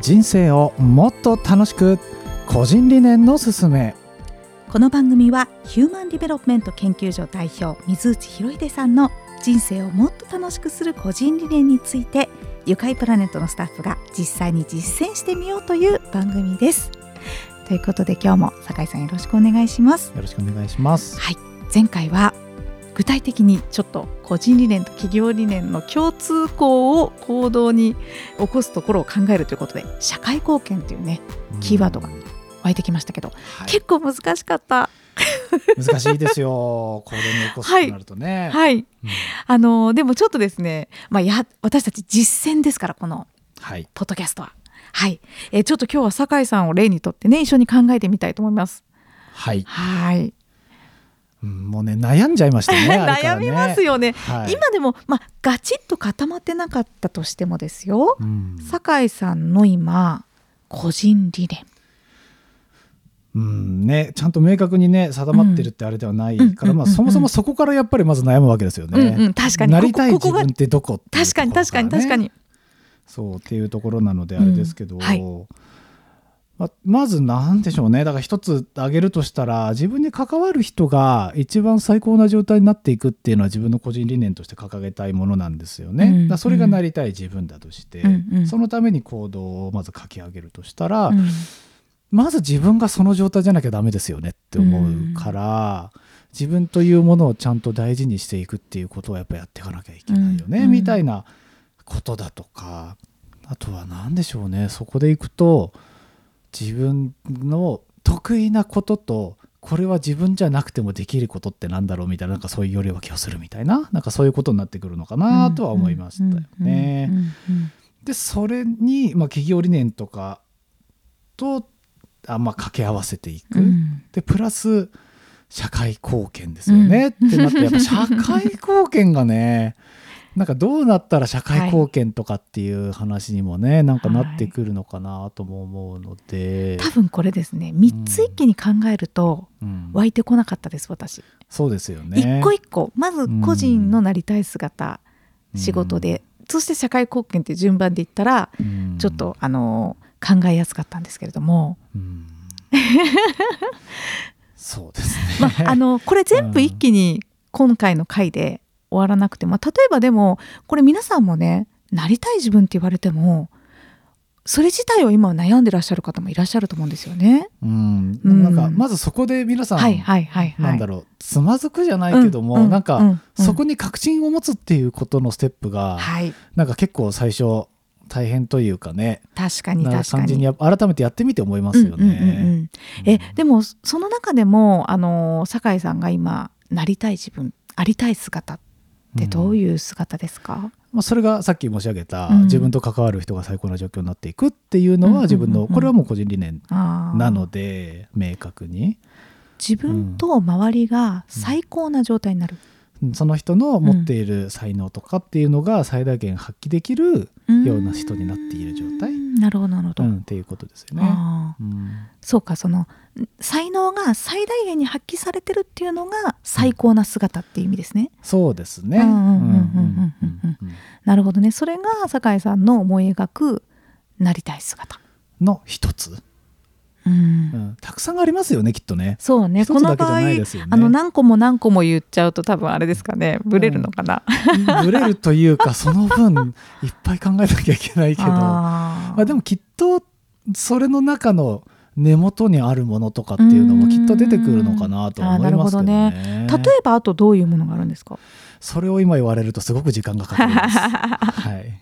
人生をもっと楽しく個人理念のすすめ。この番組はヒューマンディベロップメント研究所代表水内博秀さんの人生をもっと楽しくする個人理念について愉快プラネットのスタッフが実際に実践してみようという番組です。ということで今日も酒井さんよろしくお願いします。よろしくお願いします。はい。前回は具体的にちょっと個人理念と企業理念の共通項を行動に起こすところを考えるということで社会貢献というねキーワードが湧いてきましたけど、はい、結構難しかった。難しいですよ 行動に起こすとなるとね。はい、はいうん、あのでもちょっとですね、まあ、や私たち実践ですからこのポッドキャストは。はい、えー、ちょっと今日は酒井さんを例にとってね一緒に考えてみたいと思います。はい。はい。もうね悩んじゃいましたね 悩みますよね、はい、今でもまあガチッと固まってなかったとしてもですよ、うん、酒井さんの今個人理念。うんね、ちゃんと明確にね定まってるってあれではないから、まあ、そもそもそこからやっぱりまず悩むわけですよね。うんうん、確かに。なりたい自分ってどこ、ね、確かに確かに確かに。そうっていうところなのであれですけど、うんはい、ままず何でしょうね。だから一つ挙げるとしたら自分に関わる人が一番最高な状態になっていくっていうのは自分の個人理念として掲げたいものなんですよね。うんうん、だそれがなりたい自分だとして、うんうん、そのために行動をまず書き上げるとしたら、うん、まず自分がその状態じゃなきゃダメですよねって思うから、うん、自分というものをちゃんと大事にしていくっていうことをやっぱやっていかなきゃいけないよね、みたいなことだとかあとは何でしょうね。そこでいくと。自分の得意なこととこれは自分じゃなくてもできることってなんだろうみたいななんかそういうよりは気がするみたいななんかそういうことになってくるのかなとは思いましたよね。でそれに、まあ、企業理念とかとあ、まあ、掛け合わせていく。うん、でプラス社会貢献ですよね、うん、ってなってやっぱ社会貢献がねなんかどうなったら社会貢献とかっていう話にもね、はい、なんかなってくるのかなとも思うので、多分これですね3つ一気に考えると湧いてこなかったです、うん、私。そうですよね。一個一個まず個人のなりたい姿、うん、仕事でそして社会貢献っていう順番で言ったら、うん、ちょっとあの考えやすかったんですけれども、そうですね、まあ、あのこれ全部一気に今回の回で終わらなくて、まあ、例えばでもこれ皆さんもねなりたい自分って言われてもそれ自体を今悩んでらっしゃる方もいらっしゃると思うんですよね。うん、なんかまずそこで皆さん、はいはいはいはい、なんだろうつまずくじゃないけども、うんうん、なんか、うん。うん、そこに確信を持つっていうことのステップが、はい、なんか結構最初大変というかね確かに確かに。改めてやってみて思いますよね。えでもその中でもあの酒井さんが今なりたい自分ありたい姿ってどういう姿ですか、うん、まあ、それがさっき申し上げた、自分と関わる人が最高な状況になっていくっていうのは自分の、これはもう個人理念なので明確に。自分と周りが最高な状態になる、その人の持っている才能とかっていうのが最大限発揮できるような人になっている状態、なるほどなるほど、うん、っていうことですよね。うん、そうかその才能が最大限に発揮されてるっていうのが最高な姿っていう意味ですね。そうですね。なるほどねそれが酒井さんの思い描くなりたい姿の一つ。うん、たくさんありますよねきっとね。そうね。この場合、ね、あの何個も何個も言っちゃうと多分あれですかね。ブレるのかな。うん、ブレるというかその分いっぱい考えなきゃいけないけど。まあ、でもきっとそれの中の根元にあるものとかっていうのもきっと出てくるのかなと思いますけどね。ね。例えばあとどういうものがあるんですか？それを今言われるとすごく時間がかかります。はい。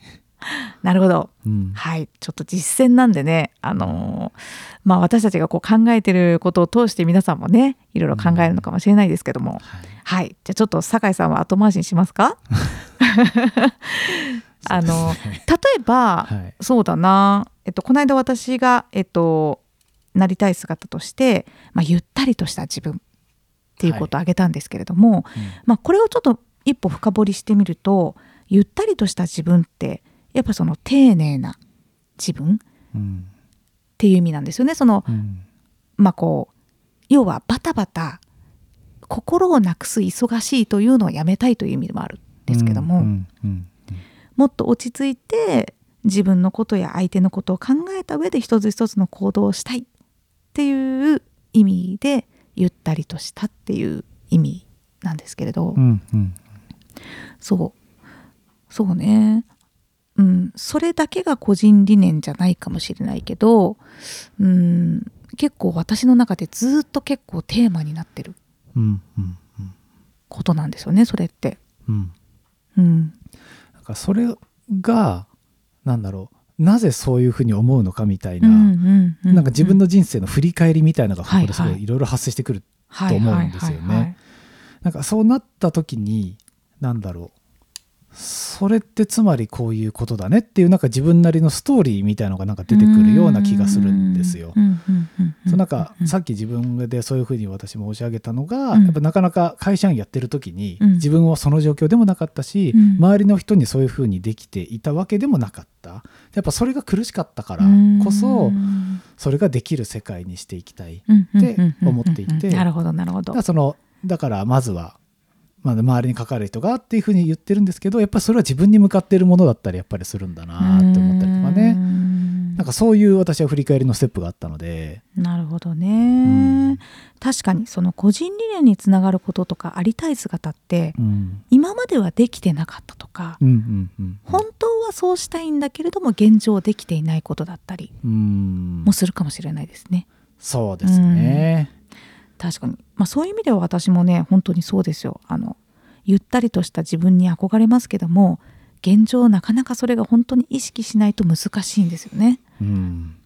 なるほど、うん、はい。ちょっと実践なんでねあのー、まあ私たちがこう考えてることを通して皆さんもねいろいろ考えるのかもしれないですけども、うん、はい、はい、じゃあちょっと酒井さんは後回しにしますか？あの例えば、はい、そうだな、えっと、この間私が、えっと、なりたい姿として、まあ、ゆったりとした自分っていうことを挙げたんですけれども、はい。うん、まあ、これをちょっと一歩深掘りしてみるとゆったりとした自分ってやっぱその丁寧な自分っていう意味なんですよね。その、うん、まあこう要はバタバタ心をなくす忙しいというのをやめたいという意味でもあるんですけども、もっと落ち着いて自分のことや相手のことを考えた上で一つ一つの行動をしたいっていう意味でゆったりとしたっていう意味なんですけれど、うんうん、そう。そうねうん。それだけが個人理念じゃないかもしれないけどうん。結構私の中でずっと結構テーマになってることなんですよねそれって。うん、うん、なんかそれがなんだろうなぜそういうふうに思うのかみたいな、なんか自分の人生の振り返りみたいなのがここですごい。いろいろ発生してくると思うんですよね。なんかそうなった時になんだろうそれってつまりこういうことだねっていうなんか自分なりのストーリーみたいのがなんか出てくるような気がするんですよ。そなんかさっき自分でそういうふうに私申し上げたのが、やっぱなかなか会社員やってる時に自分はその状況でもなかったし、周りの人にそういうふうにできていたわけでもなかった。やっぱそれが苦しかったからこそそれができる世界にしていきたいって思っていて。なるほどなるほど。そのだからまずはまあ、周りに関わる人がっていうふうに言ってるんですけどやっぱりそれは自分に向かっているものだったりやっぱりするんだなって思ったりとかね。なんかそういう私は振り返りのステップがあったので。なるほどね、確かにその個人理念につながることとかありたい姿って、うん、今まではできてなかったとか、うんうんうん、本当はそうしたいんだけれども現状できていないことだったりもするかもしれないですね。そうですね、確かに、まあ、そういう意味では私もね本当にそうですよあのゆったりとした自分に憧れますけども現状なかなかそれが本当に意識しないと難しいんですよね。うん、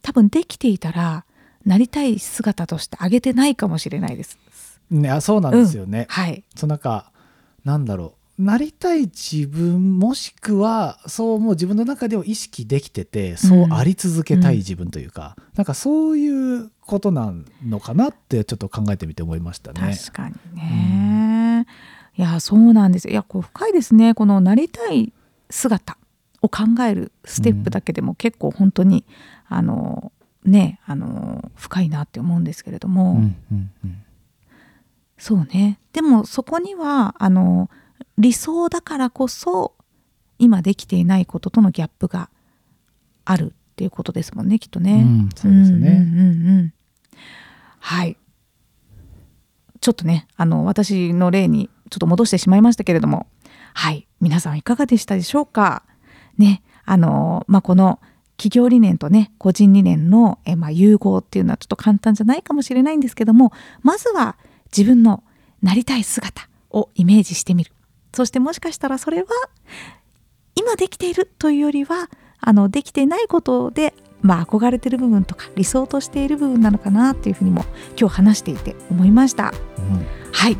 多分できていたらなりたい姿としてあげてないかもしれないです。ね、あそうなんですよね。うん、はい。そうなんかなんだろうなりたい自分もしくはそうもう自分の中では意識できててそうあり続けたい自分というか、うん、なんかそういうことなのかなってちょっと考えてみて思いましたね。確かにね、うん、いやそうなんです。いやこう深いですね。このなりたい姿を考えるステップだけでも結構本当に、うん、あのねあの深いなって思うんですけれども、うんうんうん、そうね。でもそこにはあの理想だからこそ今できていないこととのギャップがあるっていうことですもんねきっとね。うん、そうですね、うんうんうん、はい。ちょっとねあの私の例にちょっと戻してしまいましたけれども。はい。皆さんいかがでしたでしょうか？ねあのまあこの企業理念とね個人理念のえ、まあ、融合っていうのはちょっと簡単じゃないかもしれないんですけどもまずは自分のなりたい姿をイメージしてみるそしてもしかしたらそれは今できているというよりはあのできていないことでまあ、憧れてる部分とか理想としている部分なのかなっていうふうにも今日話していて思いました、うん、はい。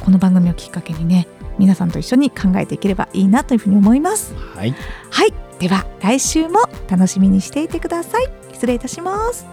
この番組をきっかけにね皆さんと一緒に考えていければいいなというふうに思います。はい、はい、では来週も楽しみにしていてください。失礼いたします